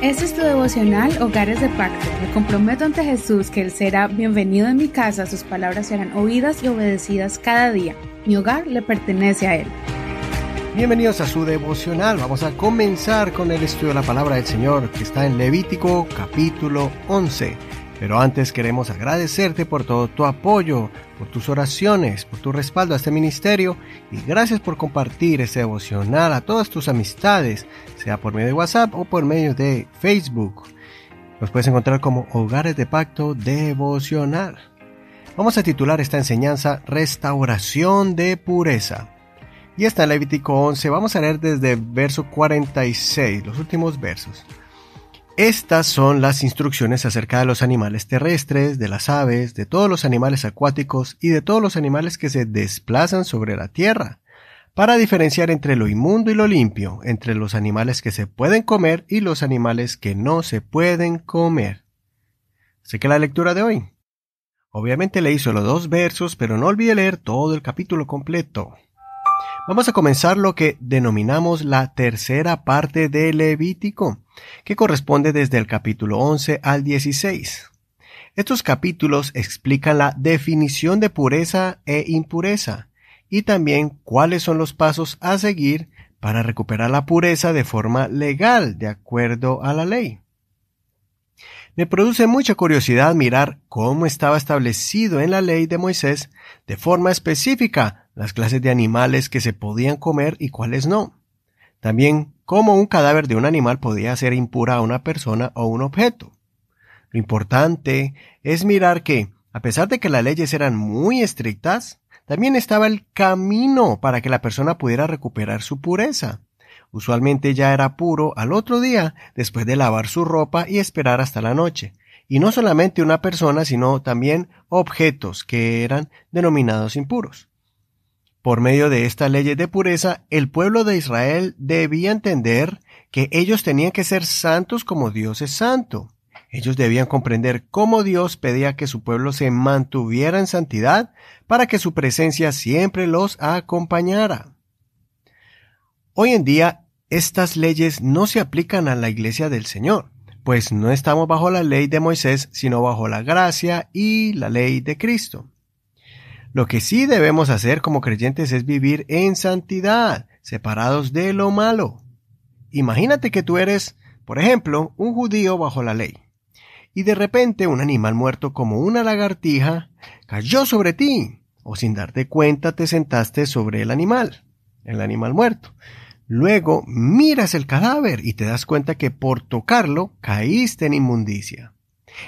Este es tu devocional Hogares de Pacto. Me comprometo ante Jesús que Él será bienvenido en mi casa, sus palabras serán oídas y obedecidas cada día. Mi hogar le pertenece a Él. Bienvenidos a su devocional. Vamos a comenzar con el estudio de la palabra del Señor que está en Levítico capítulo 11. Pero antes queremos agradecerte por todo tu apoyo, por tus oraciones, por tu respaldo a este ministerio y gracias por compartir este devocional a todas tus amistades, sea por medio de WhatsApp o por medio de Facebook. Nos puedes encontrar como Hogares de Pacto Devocional. Vamos a titular esta enseñanza Restauración de Pureza. Y está en Levítico 11, vamos a leer desde el verso 46, los últimos versos. Estas son las instrucciones acerca de los animales terrestres, de las aves, de todos los animales acuáticos y de todos los animales que se desplazan sobre la tierra, para diferenciar entre lo inmundo y lo limpio, entre los animales que se pueden comer y los animales que no se pueden comer. Sé que la lectura de hoy. Obviamente leí solo dos versos, pero no olvide leer todo el capítulo completo. Vamos a comenzar lo que denominamos la tercera parte de Levítico, que corresponde desde el capítulo 11 al 16. Estos capítulos explican la definición de pureza e impureza y también cuáles son los pasos a seguir para recuperar la pureza de forma legal, de acuerdo a la ley. Me produce mucha curiosidad mirar cómo estaba establecido en la ley de Moisés de forma específica las clases de animales que se podían comer y cuáles no. También cómo un cadáver de un animal podía hacer impura a una persona o un objeto. Lo importante es mirar que, a pesar de que las leyes eran muy estrictas, también estaba el camino para que la persona pudiera recuperar su pureza. Usualmente ya era puro al otro día después de lavar su ropa y esperar hasta la noche. Y no solamente una persona, sino también objetos que eran denominados impuros. Por medio de esta ley de pureza, el pueblo de Israel debía entender que ellos tenían que ser santos como Dios es santo. Ellos debían comprender cómo Dios pedía que su pueblo se mantuviera en santidad para que su presencia siempre los acompañara. Hoy en día, estas leyes no se aplican a la iglesia del Señor, pues no estamos bajo la ley de Moisés, sino bajo la gracia y la ley de Cristo. Lo que sí debemos hacer como creyentes es vivir en santidad, separados de lo malo. Imagínate que tú eres, por ejemplo, un judío bajo la ley, y de repente un animal muerto como una lagartija cayó sobre ti, o sin darte cuenta te sentaste sobre el animal, el animal muerto. Luego miras el cadáver y te das cuenta que por tocarlo caíste en inmundicia.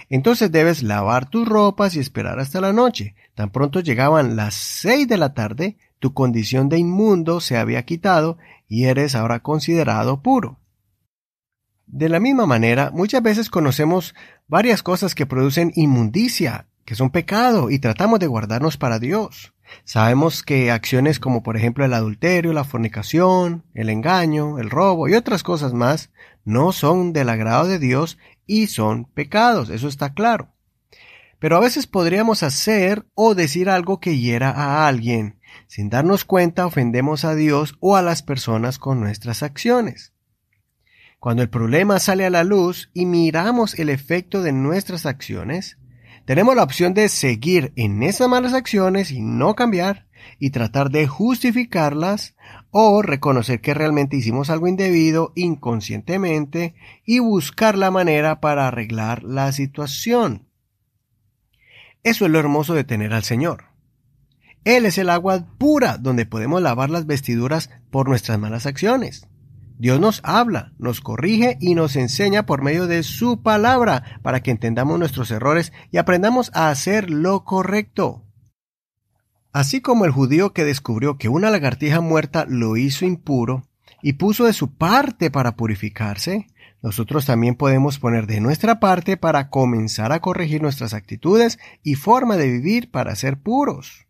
Entonces debes lavar tus ropas y esperar hasta la noche. Tan pronto llegaban las seis de la tarde, tu condición de inmundo se había quitado y eres ahora considerado puro. De la misma manera, muchas veces conocemos varias cosas que producen inmundicia, que son pecado, y tratamos de guardarnos para Dios. Sabemos que acciones como por ejemplo el adulterio, la fornicación, el engaño, el robo y otras cosas más no son del agrado de Dios y son pecados, eso está claro. Pero a veces podríamos hacer o decir algo que hiera a alguien. Sin darnos cuenta ofendemos a Dios o a las personas con nuestras acciones. Cuando el problema sale a la luz y miramos el efecto de nuestras acciones, tenemos la opción de seguir en esas malas acciones y no cambiar y tratar de justificarlas o reconocer que realmente hicimos algo indebido inconscientemente y buscar la manera para arreglar la situación. Eso es lo hermoso de tener al Señor. Él es el agua pura donde podemos lavar las vestiduras por nuestras malas acciones. Dios nos habla, nos corrige y nos enseña por medio de su palabra para que entendamos nuestros errores y aprendamos a hacer lo correcto. Así como el judío que descubrió que una lagartija muerta lo hizo impuro y puso de su parte para purificarse, nosotros también podemos poner de nuestra parte para comenzar a corregir nuestras actitudes y forma de vivir para ser puros.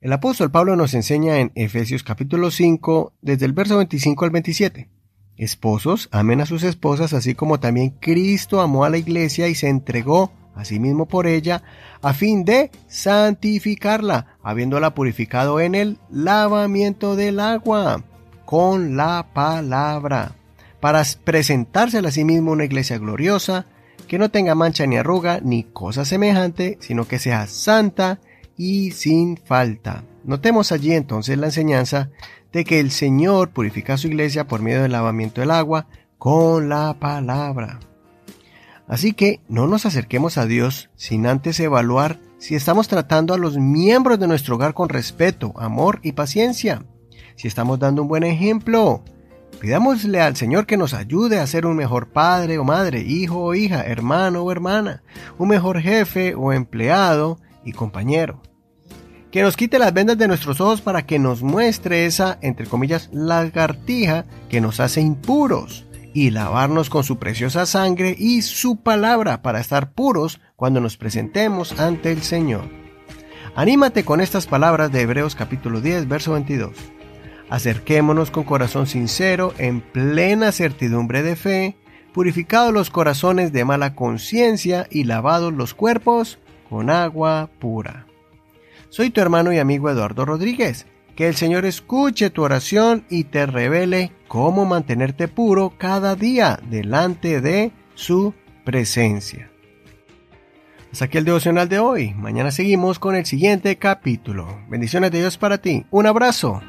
El apóstol Pablo nos enseña en Efesios capítulo 5 desde el verso 25 al 27. Esposos, amen a sus esposas así como también Cristo amó a la iglesia y se entregó asimismo por ella, a fin de santificarla, habiéndola purificado en el lavamiento del agua, con la palabra, para presentársela a sí mismo una iglesia gloriosa, que no tenga mancha ni arruga ni cosa semejante, sino que sea santa y sin falta. Notemos allí entonces la enseñanza de que el Señor purifica a su iglesia por medio del lavamiento del agua con la palabra. Así que no nos acerquemos a Dios sin antes evaluar si estamos tratando a los miembros de nuestro hogar con respeto, amor y paciencia, si estamos dando un buen ejemplo. Pidámosle al Señor que nos ayude a ser un mejor padre o madre, hijo o hija, hermano o hermana, un mejor jefe o empleado y compañero. Que nos quite las vendas de nuestros ojos para que nos muestre esa, entre comillas, lagartija que nos hace impuros y lavarnos con su preciosa sangre y su palabra para estar puros cuando nos presentemos ante el Señor. Anímate con estas palabras de Hebreos capítulo 10, verso 22. Acerquémonos con corazón sincero, en plena certidumbre de fe, purificados los corazones de mala conciencia y lavados los cuerpos con agua pura. Soy tu hermano y amigo Eduardo Rodríguez. Que el Señor escuche tu oración y te revele cómo mantenerte puro cada día delante de su presencia. Hasta aquí el devocional de hoy. Mañana seguimos con el siguiente capítulo. Bendiciones de Dios para ti. Un abrazo.